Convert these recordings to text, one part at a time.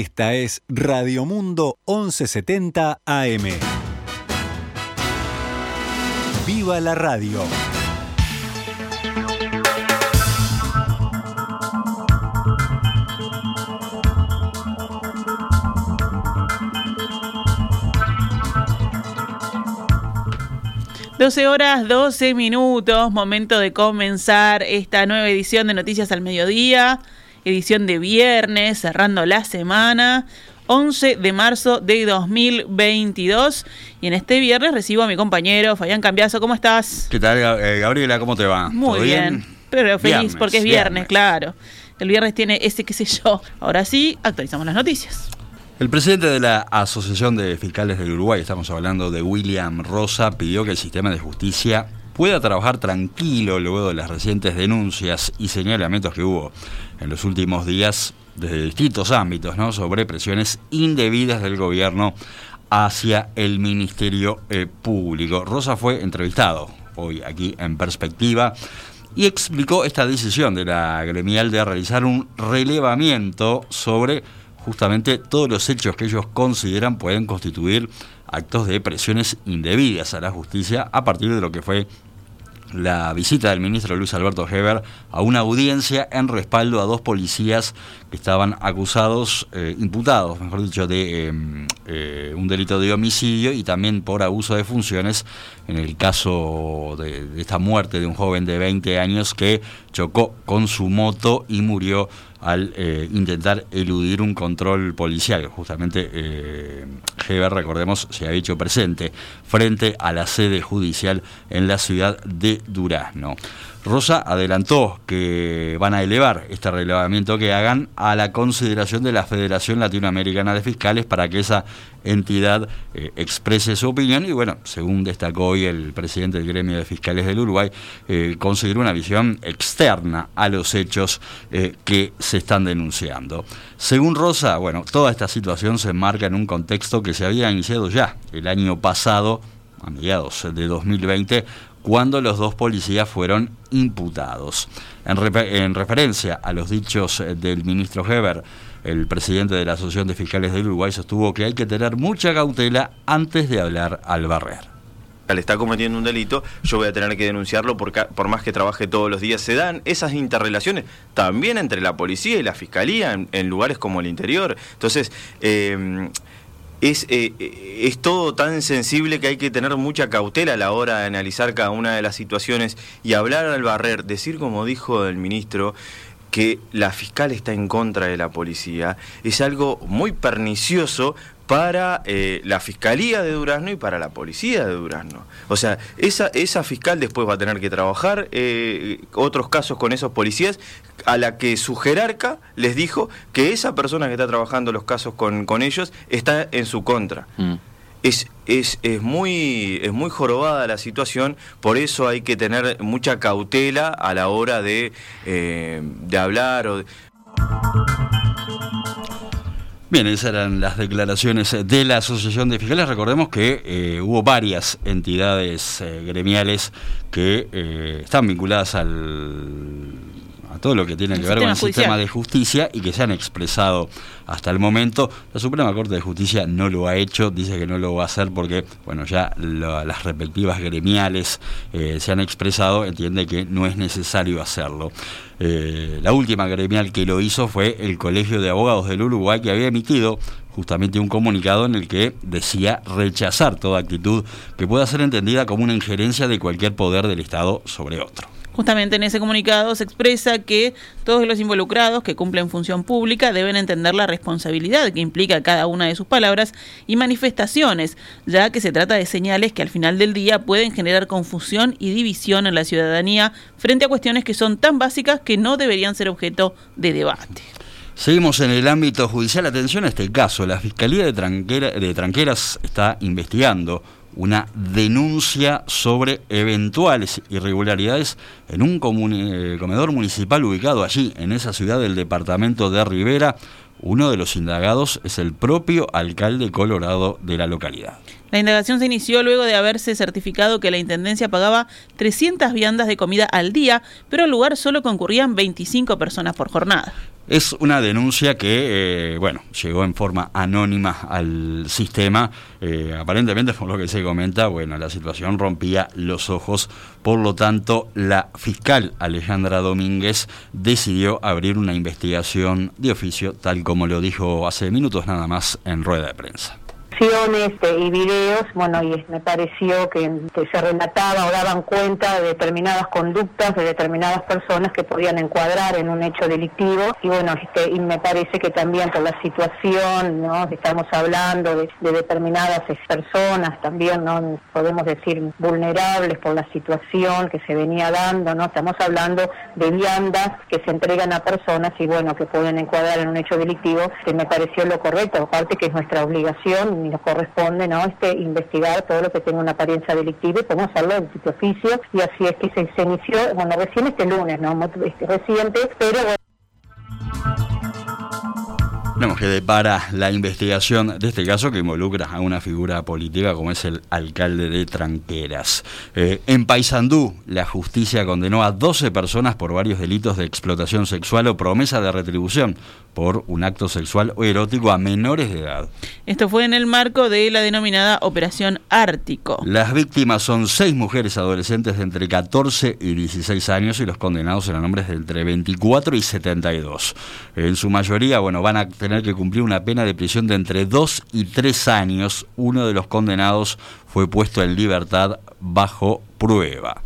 Esta es Radio Mundo 1170 AM. ¡Viva la radio! Doce horas, 12 minutos, momento de comenzar esta nueva edición de Noticias al Mediodía edición de viernes, cerrando la semana. 11 de marzo de 2022. Y en este viernes recibo a mi compañero Fabián Cambiazo. ¿Cómo estás? ¿Qué tal, eh, Gabriela? ¿Cómo te va? Muy bien? Pero feliz porque es viernes, claro. El viernes tiene ese qué sé yo. Ahora sí, actualizamos las noticias. El presidente de la Asociación de Fiscales del Uruguay, estamos hablando de William Rosa, pidió que el sistema de justicia pueda trabajar tranquilo luego de las recientes denuncias y señalamientos que hubo en los últimos días desde distintos ámbitos ¿no? sobre presiones indebidas del gobierno hacia el Ministerio eh, Público. Rosa fue entrevistado hoy aquí en perspectiva y explicó esta decisión de la gremial de realizar un relevamiento sobre justamente todos los hechos que ellos consideran pueden constituir actos de presiones indebidas a la justicia a partir de lo que fue la visita del ministro Luis Alberto Heber a una audiencia en respaldo a dos policías que estaban acusados, eh, imputados, mejor dicho, de em, eh, un delito de homicidio y también por abuso de funciones en el caso de, esta muerte de un joven de 20 años que chocó con su moto y murió al eh, intentar eludir un control policial. Justamente Recordemos, se ha hecho presente frente a la sede judicial en la ciudad de Durazno. Rosa adelantó que van a elevar este relevamiento que hagan a la consideración de la Federación Latinoamericana de Fiscales para que esa entidad eh, exprese su opinión y bueno, según destacó hoy el presidente del gremio de fiscales del Uruguay, eh, conseguir una visión externa a los hechos eh, que se están denunciando. Según Rosa, bueno, toda esta situación se enmarca en un contexto que se había iniciado ya el año pasado, a mediados de 2020, cuando los dos policías fueron imputados. En, referencia a los dichos eh, del ministro Heber, el presidente de la Asociación de Fiscales del Uruguay sostuvo que hay que tener mucha cautela antes de hablar al barrer le está cometiendo un delito, yo voy a tener que denunciarlo porque, por más que trabaje todos los días. Se dan esas interrelaciones también entre la policía y la fiscalía en, lugares como el interior. Entonces, eh, es, eh, es todo tan sensible que hay que tener mucha cautela a la hora de analizar cada una de las situaciones y hablar al barrer, decir como dijo el ministro, que la fiscal está en contra de la policía, es algo muy pernicioso para eh, la Fiscalía de Durazno y para la Policía de Durazno. O sea, esa, esa fiscal después va a tener que trabajar eh, otros casos con esos policías a la que su jerarca les dijo que esa persona que está trabajando los casos con, con ellos está en su contra. Mm. Es, es, es, muy, es muy jorobada la situación, por eso hay que tener mucha cautela a la hora de, eh, de hablar o. Bien, esas eran las declaraciones de la Asociación de Fiscales. Recordemos que eh, hubo varias entidades eh, gremiales que están vinculadas al todo lo que tiene que ver con el sistema de justicia y que se han expresado hasta el momento. La Suprema Corte de Justicia no lo ha hecho, dice que no lo va a hacer porque, bueno, ya las respectivas gremiales eh, se han expresado, entiende que no es necesario hacerlo. Eh, la última gremial que lo hizo fue el Colegio de Abogados del Uruguay, que había emitido justamente un comunicado en el que decía rechazar toda actitud que pueda ser entendida como una injerencia de cualquier poder del Estado sobre otro. Justamente en ese comunicado se expresa que todos los involucrados que cumplen función pública deben entender la responsabilidad que implica cada una de sus palabras y manifestaciones, ya que se trata de señales que al final del día pueden generar confusión y división en la ciudadanía frente a cuestiones que son tan básicas que no deberían ser objeto de debate. Seguimos en el ámbito judicial. Atención a este caso. La Fiscalía de, de Tranqueras está investigando una denuncia sobre eventuales irregularidades en un eh, comedor municipal ubicado allí, en esa ciudad del departamento de Rivera. Uno de los indagados es el propio alcalde colorado de la localidad. La indagación se inició luego de haberse certificado que la Intendencia pagaba 300 viandas de comida al día, pero al lugar solo concurrían 25 personas por jornada. Es una denuncia que, eh, bueno, llegó en forma anónima al sistema. Eh, aparentemente, por lo que se comenta, bueno, la situación rompía los ojos. Por lo tanto, la fiscal Alejandra Domínguez decidió abrir una investigación de oficio, tal como lo dijo hace minutos nada más en rueda de prensa y videos, bueno, y me pareció que, se relataba o daban cuenta de determinadas conductas de determinadas personas que podían encuadrar en un hecho delictivo y bueno, este, y me parece que también por la situación, ¿no? Estamos hablando de, determinadas personas también, ¿no? Podemos decir vulnerables por la situación que se venía dando, ¿no? Estamos hablando de viandas que se entregan a personas y bueno, que pueden encuadrar en un hecho delictivo, que me pareció lo correcto, aparte que es nuestra obligación nos corresponde ¿no? este, investigar todo lo que tenga una apariencia delictiva y podemos hacerlo en sitio oficio y así es que se, inició, bueno, recién este lunes, ¿no? Este, reciente, pero Tenemos que depara la investigación de este caso que involucra a una figura política como es el alcalde de Tranqueras. Eh, en Paysandú, la justicia condenó a 12 personas por varios delitos de explotación sexual o promesa de retribución por un acto sexual o erótico a menores de edad. Esto fue en el marco de la denominada Operación Ártico. Las víctimas son seis mujeres adolescentes de entre 14 y 16 años y los condenados eran hombres de entre 24 y 72. En su mayoría, bueno, van a tener que cumplir una pena de prisión de entre 2 y 3 años. Uno de los condenados fue puesto en libertad bajo prueba.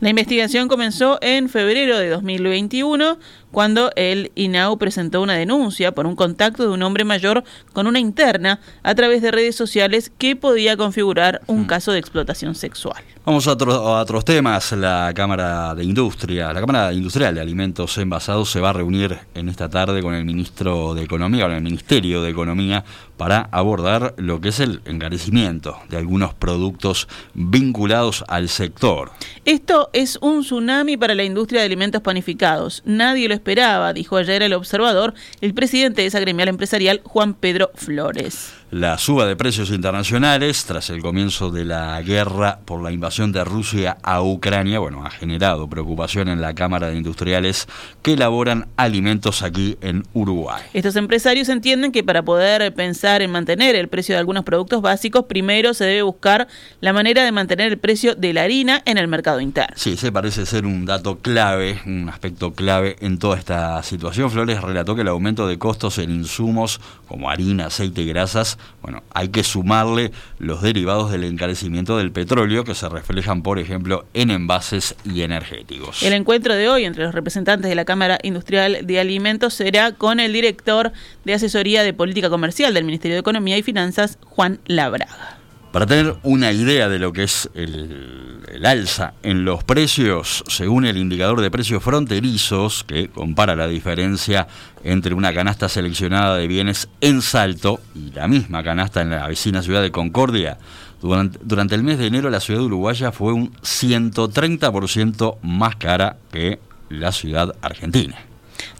La investigación comenzó en febrero de 2021 cuando el INAU presentó una denuncia por un contacto de un hombre mayor con una interna a través de redes sociales que podía configurar un caso de explotación sexual. Vamos a, otros temas. La Cámara de Industria, la Cámara Industrial de Alimentos Envasados se va a reunir en esta tarde con el ministro de Economía, con el Ministerio de Economía, para abordar lo que es el encarecimiento de algunos productos vinculados al sector. Esto es un tsunami para la industria de alimentos panificados. Nadie lo esperaba, dijo ayer el observador, el presidente de esa gremial empresarial, Juan Pedro Flores. La suba de precios internacionales tras el comienzo de la guerra por la invasión de Rusia a Ucrania, bueno, ha generado preocupación en la Cámara de Industriales que elaboran alimentos aquí en Uruguay. Estos empresarios entienden que para poder pensar en mantener el precio de algunos productos básicos, primero se debe buscar la manera de mantener el precio de la harina en el mercado interno. Sí, ese parece ser un dato clave, un aspecto clave en toda esta situación. Flores relató que el aumento de costos en insumos como harina, aceite y grasas bueno, hay que sumarle los derivados del encarecimiento del petróleo que se reflejan, por ejemplo, en envases y energéticos. El encuentro de hoy entre los representantes de la Cámara Industrial de Alimentos será con el director de Asesoría de Política Comercial del Ministerio de Economía y Finanzas, Juan Labraga. Para tener una idea de lo que es el, alza en los precios, según el indicador de precios fronterizos, que compara la diferencia entre una canasta seleccionada de bienes en Salto y la misma canasta en la vecina ciudad de Concordia, durante, durante el mes de enero la ciudad uruguaya fue un 130% más cara que la ciudad argentina.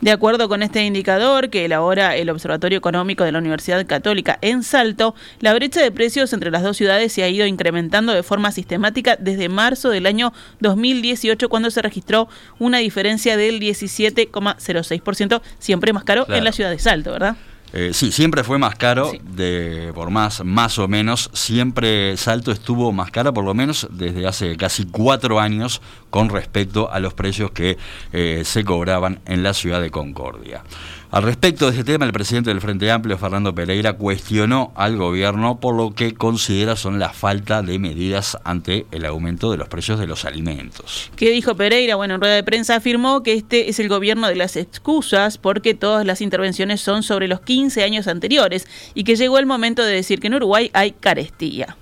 De acuerdo con este indicador que elabora el Observatorio Económico de la Universidad Católica en Salto, la brecha de precios entre las dos ciudades se ha ido incrementando de forma sistemática desde marzo del año 2018 cuando se registró una diferencia del 17,06%, siempre más caro en la ciudad de Salto, ¿verdad? Eh, sí, siempre fue más caro, de, por más, más o menos. Siempre Salto estuvo más caro, por lo menos desde hace casi cuatro años, con respecto a los precios que eh, se cobraban en la ciudad de Concordia. Al respecto de este tema, el presidente del Frente Amplio, Fernando Pereira, cuestionó al gobierno por lo que considera son la falta de medidas ante el aumento de los precios de los alimentos. ¿Qué dijo Pereira? Bueno, en rueda de prensa afirmó que este es el gobierno de las excusas porque todas las intervenciones son sobre los 15 años anteriores y que llegó el momento de decir que en Uruguay hay carestía.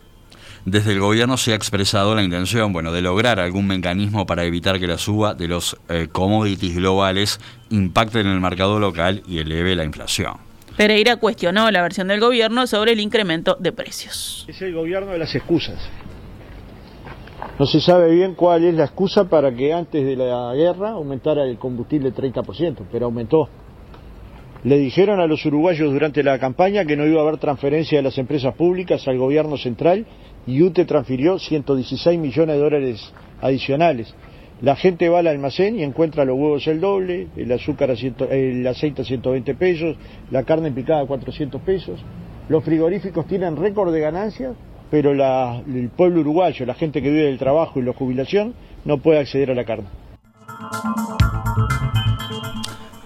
Desde el gobierno se ha expresado la intención bueno, de lograr algún mecanismo para evitar que la suba de los eh, commodities globales impacte en el mercado local y eleve la inflación. Pereira cuestionó la versión del gobierno sobre el incremento de precios. Es el gobierno de las excusas. No se sabe bien cuál es la excusa para que antes de la guerra aumentara el combustible 30%, pero aumentó. Le dijeron a los uruguayos durante la campaña que no iba a haber transferencia de las empresas públicas al gobierno central y UTE transfirió 116 millones de dólares adicionales. La gente va al almacén y encuentra los huevos el doble, el azúcar a ciento- el aceite a 120 pesos, la carne picada a 400 pesos. Los frigoríficos tienen récord de ganancias, pero el pueblo uruguayo, la gente que vive del trabajo y la jubilación, no puede acceder a la carne.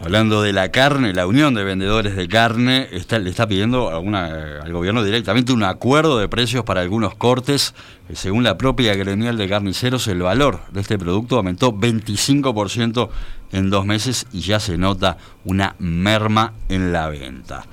Hablando de la carne, la Unión de Vendedores de Carne está- le está pidiendo una- al gobierno directamente un acuerdo de precios para algunos cortes. Eh, Según la propia gremial de carniceros, el valor de este producto aumentó 25% en dos meses y ya se nota una merma en la venta.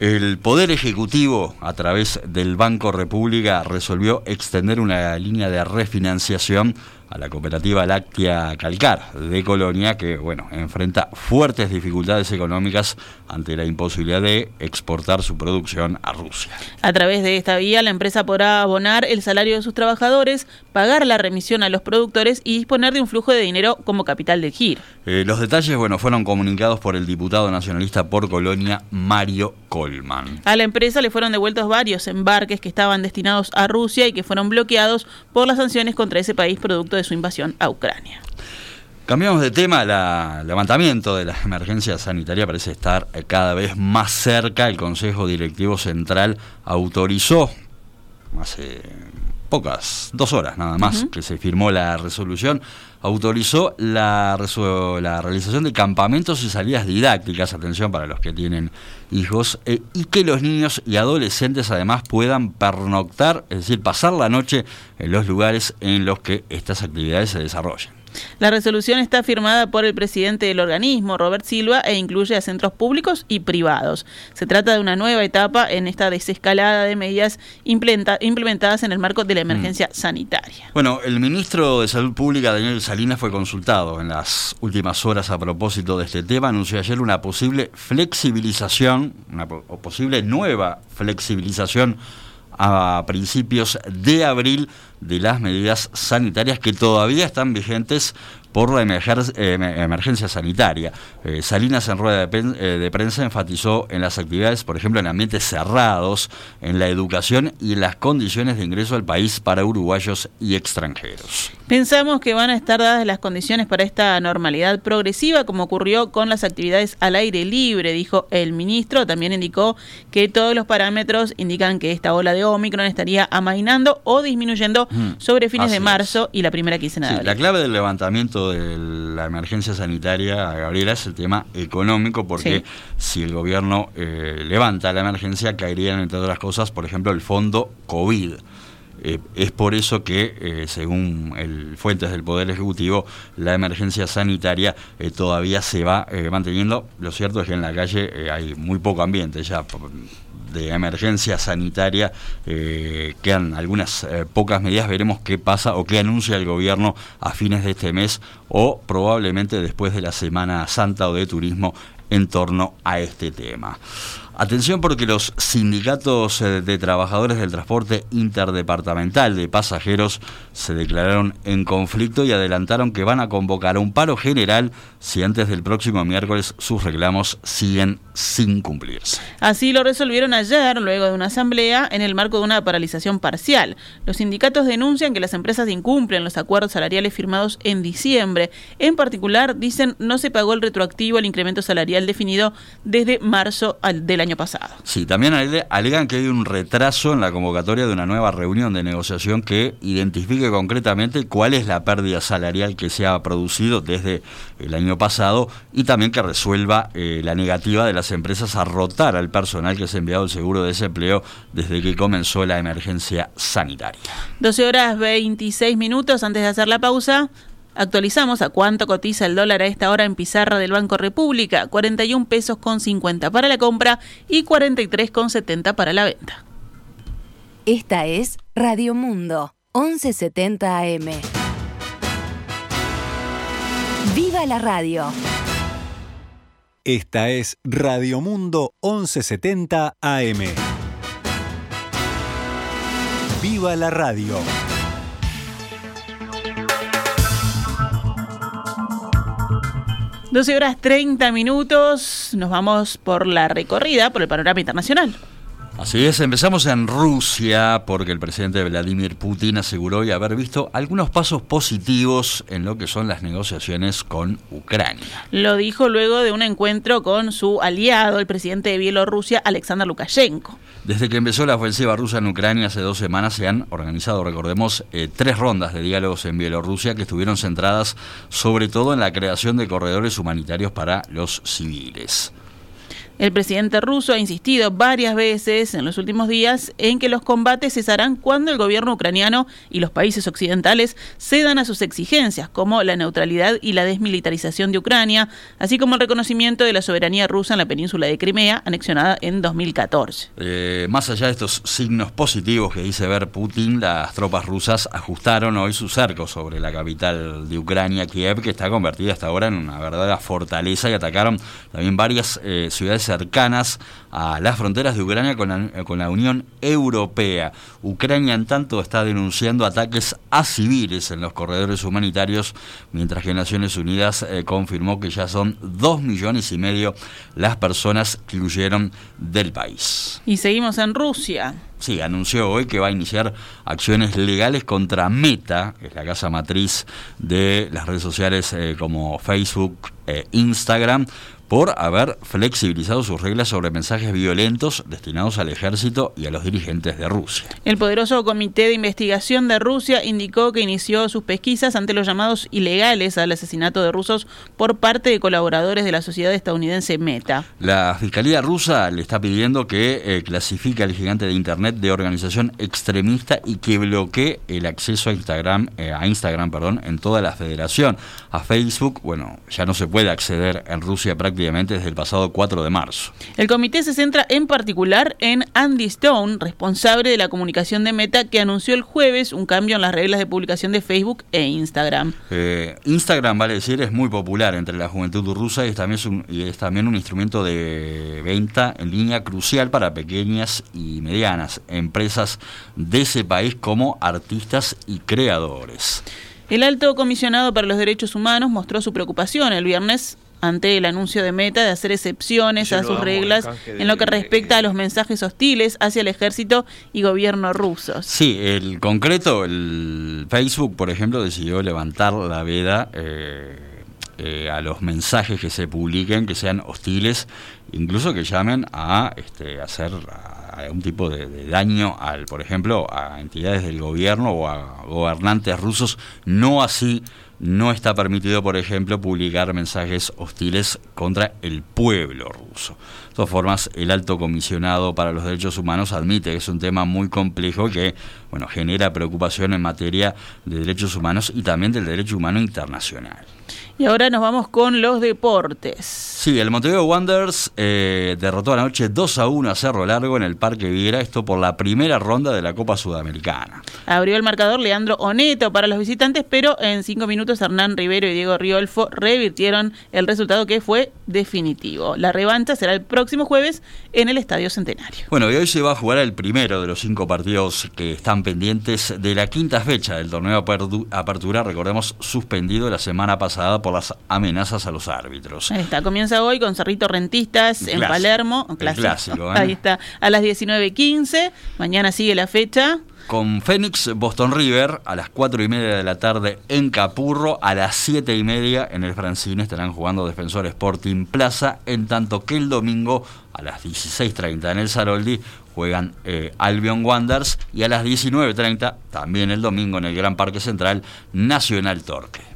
El Poder Ejecutivo, a través del Banco República, resolvió extender una línea de refinanciación a la cooperativa láctea Calcar de Colonia, que bueno, enfrenta fuertes dificultades económicas ante la imposibilidad de exportar su producción a Rusia. A través de esta vía, la empresa podrá abonar el salario de sus trabajadores, pagar la remisión a los productores y disponer de un flujo de dinero como capital del giro. Eh, los detalles bueno, fueron comunicados por el diputado nacionalista por Colonia, Mario Colman. A la empresa le fueron devueltos varios embarques que estaban destinados a Rusia y que fueron bloqueados por las sanciones contra ese país producto de su invasión a Ucrania. Cambiamos de tema, el levantamiento de la emergencia sanitaria parece estar cada vez más cerca. El Consejo Directivo Central autorizó hace pocas, dos horas nada más, que se firmó la resolución, autorizó la, la realización de campamentos y salidas didácticas, atención para los que tienen hijos, eh, y que los niños y adolescentes además puedan pernoctar, es decir, pasar la noche en los lugares en los que estas actividades se desarrollen. La resolución está firmada por el presidente del organismo, Robert Silva, e incluye a centros públicos y privados. Se trata de una nueva etapa en esta desescalada de medidas implementadas en el marco de la emergencia sanitaria. Bueno, el ministro de Salud Pública, Daniel Salinas, fue consultado en las últimas horas a propósito de este tema. Anunció ayer una posible flexibilización, una posible nueva flexibilización a principios de abril de las medidas sanitarias que todavía están vigentes por la eh, emergencia sanitaria. Eh, Salinas en rueda de, eh, de prensa enfatizó en las actividades, por ejemplo, en ambientes cerrados, en la educación y en las condiciones de ingreso al país para uruguayos y extranjeros. Pensamos que van a estar dadas las condiciones para esta normalidad progresiva, como ocurrió con las actividades al aire libre, dijo el ministro. También indicó que todos los parámetros indican que esta ola de Omicron estaría amainando o disminuyendo Mm, sobre fines de es. marzo y la primera quincena de Sí, abril. la clave del levantamiento de la emergencia sanitaria, Gabriela, es el tema económico, porque Sí. si el gobierno eh, levanta la emergencia, caerían, entre otras cosas, por ejemplo, el fondo COVID. Eh, es por eso que, eh, según fuentes del Poder Ejecutivo, la emergencia sanitaria eh, todavía se va manteniendo. Lo cierto es que en la calle hay muy poco ambiente ya de emergencia sanitaria. quedan algunas pocas medidas. Veremos qué pasa o qué anuncia el gobierno a fines de este mes o probablemente después de la Semana Santa o de Turismo en torno a este tema. Atención porque los sindicatos eh, de trabajadores del transporte interdepartamental de pasajeros se declararon en conflicto y adelantaron que van a convocar a un paro general si antes del próximo miércoles sus reclamos siguen sin cumplirse. Así lo resolvieron ayer, luego de una asamblea, en el marco de una paralización parcial. Los sindicatos denuncian que las empresas incumplen los acuerdos salariales firmados en diciembre. En particular, dicen no se pagó el retroactivo al incremento salarial definido desde marzo del año pasado. Sí, también ale- alegan que hay un retraso en la convocatoria de una nueva reunión de negociación que identifique concretamente cuál es la pérdida salarial que se ha producido desde el año pasado y también que resuelva eh, la negativa de las empresas a rotar al personal que se ha enviado el seguro de desempleo desde que comenzó la emergencia sanitaria. 12 horas 26 minutos antes de hacer la pausa. Actualizamos a cuánto cotiza el dólar a esta hora en pizarra del Banco República, 41 pesos con 50 para la compra y 43 con 70 para la venta. Esta es Radio Mundo, 1170 AM. ¡Viva la radio! Esta es Radio Mundo 1170 AM. ¡Viva la radio! 12 horas 30 minutos, nos vamos por la recorrida, por el panorama internacional. Así es, empezamos en Rusia porque el presidente Vladimir Putin aseguró y haber visto algunos pasos positivos en lo que son las negociaciones con Ucrania. Lo dijo luego de un encuentro con su aliado, el presidente de Bielorrusia, Alexander Lukashenko. Desde que empezó la ofensiva rusa en Ucrania hace dos semanas se han organizado, recordemos, eh, tres rondas de diálogos en Bielorrusia que estuvieron centradas sobre todo en la creación de corredores humanitarios para los civiles. El presidente ruso ha insistido varias veces en los últimos días en que los combates cesarán cuando el gobierno ucraniano y los países occidentales cedan a sus exigencias, como la neutralidad y la desmilitarización de Ucrania, así como el reconocimiento de la soberanía rusa en la península de Crimea, anexionada en 2014. Eh, más allá de estos signos positivos que dice ver Putin, las tropas rusas ajustaron hoy su cerco sobre la capital de Ucrania, Kiev, que está convertida hasta ahora en una verdadera fortaleza y atacaron también varias eh, ciudades cercanas a las fronteras de Ucrania con la, Unión Europea. Ucrania, en tanto, está denunciando ataques a civiles en los corredores humanitarios, mientras que Naciones Unidas eh, confirmó que ya son dos millones y medio las personas que huyeron del país. Y seguimos en Rusia. Sí, anunció hoy que va a iniciar acciones legales contra Meta, que es la casa matriz de las redes sociales eh, como Facebook, e Instagram, por haber flexibilizado sus reglas sobre mensajes violentos destinados al ejército y a los dirigentes de Rusia. El poderoso Comité de Investigación de Rusia indicó que inició sus pesquisas ante los llamados ilegales al asesinato de rusos por parte de colaboradores de la sociedad estadounidense Meta. La Fiscalía rusa le está pidiendo que eh, clasifique al gigante de Internet de organización extremista y que bloquee el acceso a Instagram, eh, a Instagram perdón, en toda la federación. A Facebook, bueno, ya no se puede acceder en Rusia prácticamente desde el pasado 4 de marzo. El comité se centra en particular en Andy Stone, responsable de la comunicación de Meta, que anunció el jueves un cambio en las reglas de publicación de Facebook e Instagram. Eh, Instagram, vale decir, es muy popular entre la juventud rusa y es, también un, y es también un instrumento de venta en línea crucial para pequeñas y medianas empresas de ese país como artistas y creadores. El alto comisionado para los derechos humanos mostró su preocupación el viernes ante el anuncio de Meta de hacer excepciones a sus reglas en lo que respecta a los mensajes hostiles hacia el ejército y gobierno rusos. Sí, el concreto, el Facebook, por ejemplo, decidió levantar la veda eh, eh, a los mensajes que se publiquen que sean hostiles, incluso que llamen a este, hacer algún tipo de, de, daño al, por ejemplo, a entidades del gobierno o a gobernantes rusos, no así no está permitido, por ejemplo, publicar mensajes hostiles contra el pueblo ruso. De todas formas, el alto comisionado para los derechos humanos admite que es un tema muy complejo que bueno, genera preocupación en materia de derechos humanos y también del derecho humano internacional. Y ahora nos vamos con los deportes. Sí, el Montevideo Wanderers eh, derrotó anoche 2 a 1 a Cerro Largo en el Parque Viera, esto por la primera ronda de la Copa Sudamericana. Abrió el marcador Leandro Oneto para los visitantes, pero en cinco minutos Hernán Rivero y Diego Riolfo revirtieron el resultado que fue definitivo. La revancha será el próximo jueves en el Estadio Centenario. Bueno, y hoy se va a jugar el primero de los cinco partidos que están pendientes de la quinta fecha del torneo Apertura, recordemos, suspendido la semana pasada por las amenazas a los árbitros. Ahí está, comienza hoy con Cerrito Rentistas en clásico, Palermo. Clásico. clásico ¿eh? Ahí está, a las 19.15. Mañana sigue la fecha. Con Fénix Boston River a las 4 y media de la tarde en Capurro, a las 7 y media en el Francine estarán jugando Defensor Sporting Plaza, en tanto que el domingo a las 16.30 en el Saroldi juegan eh, Albion Wanderers y a las 19.30 también el domingo en el Gran Parque Central Nacional Torque.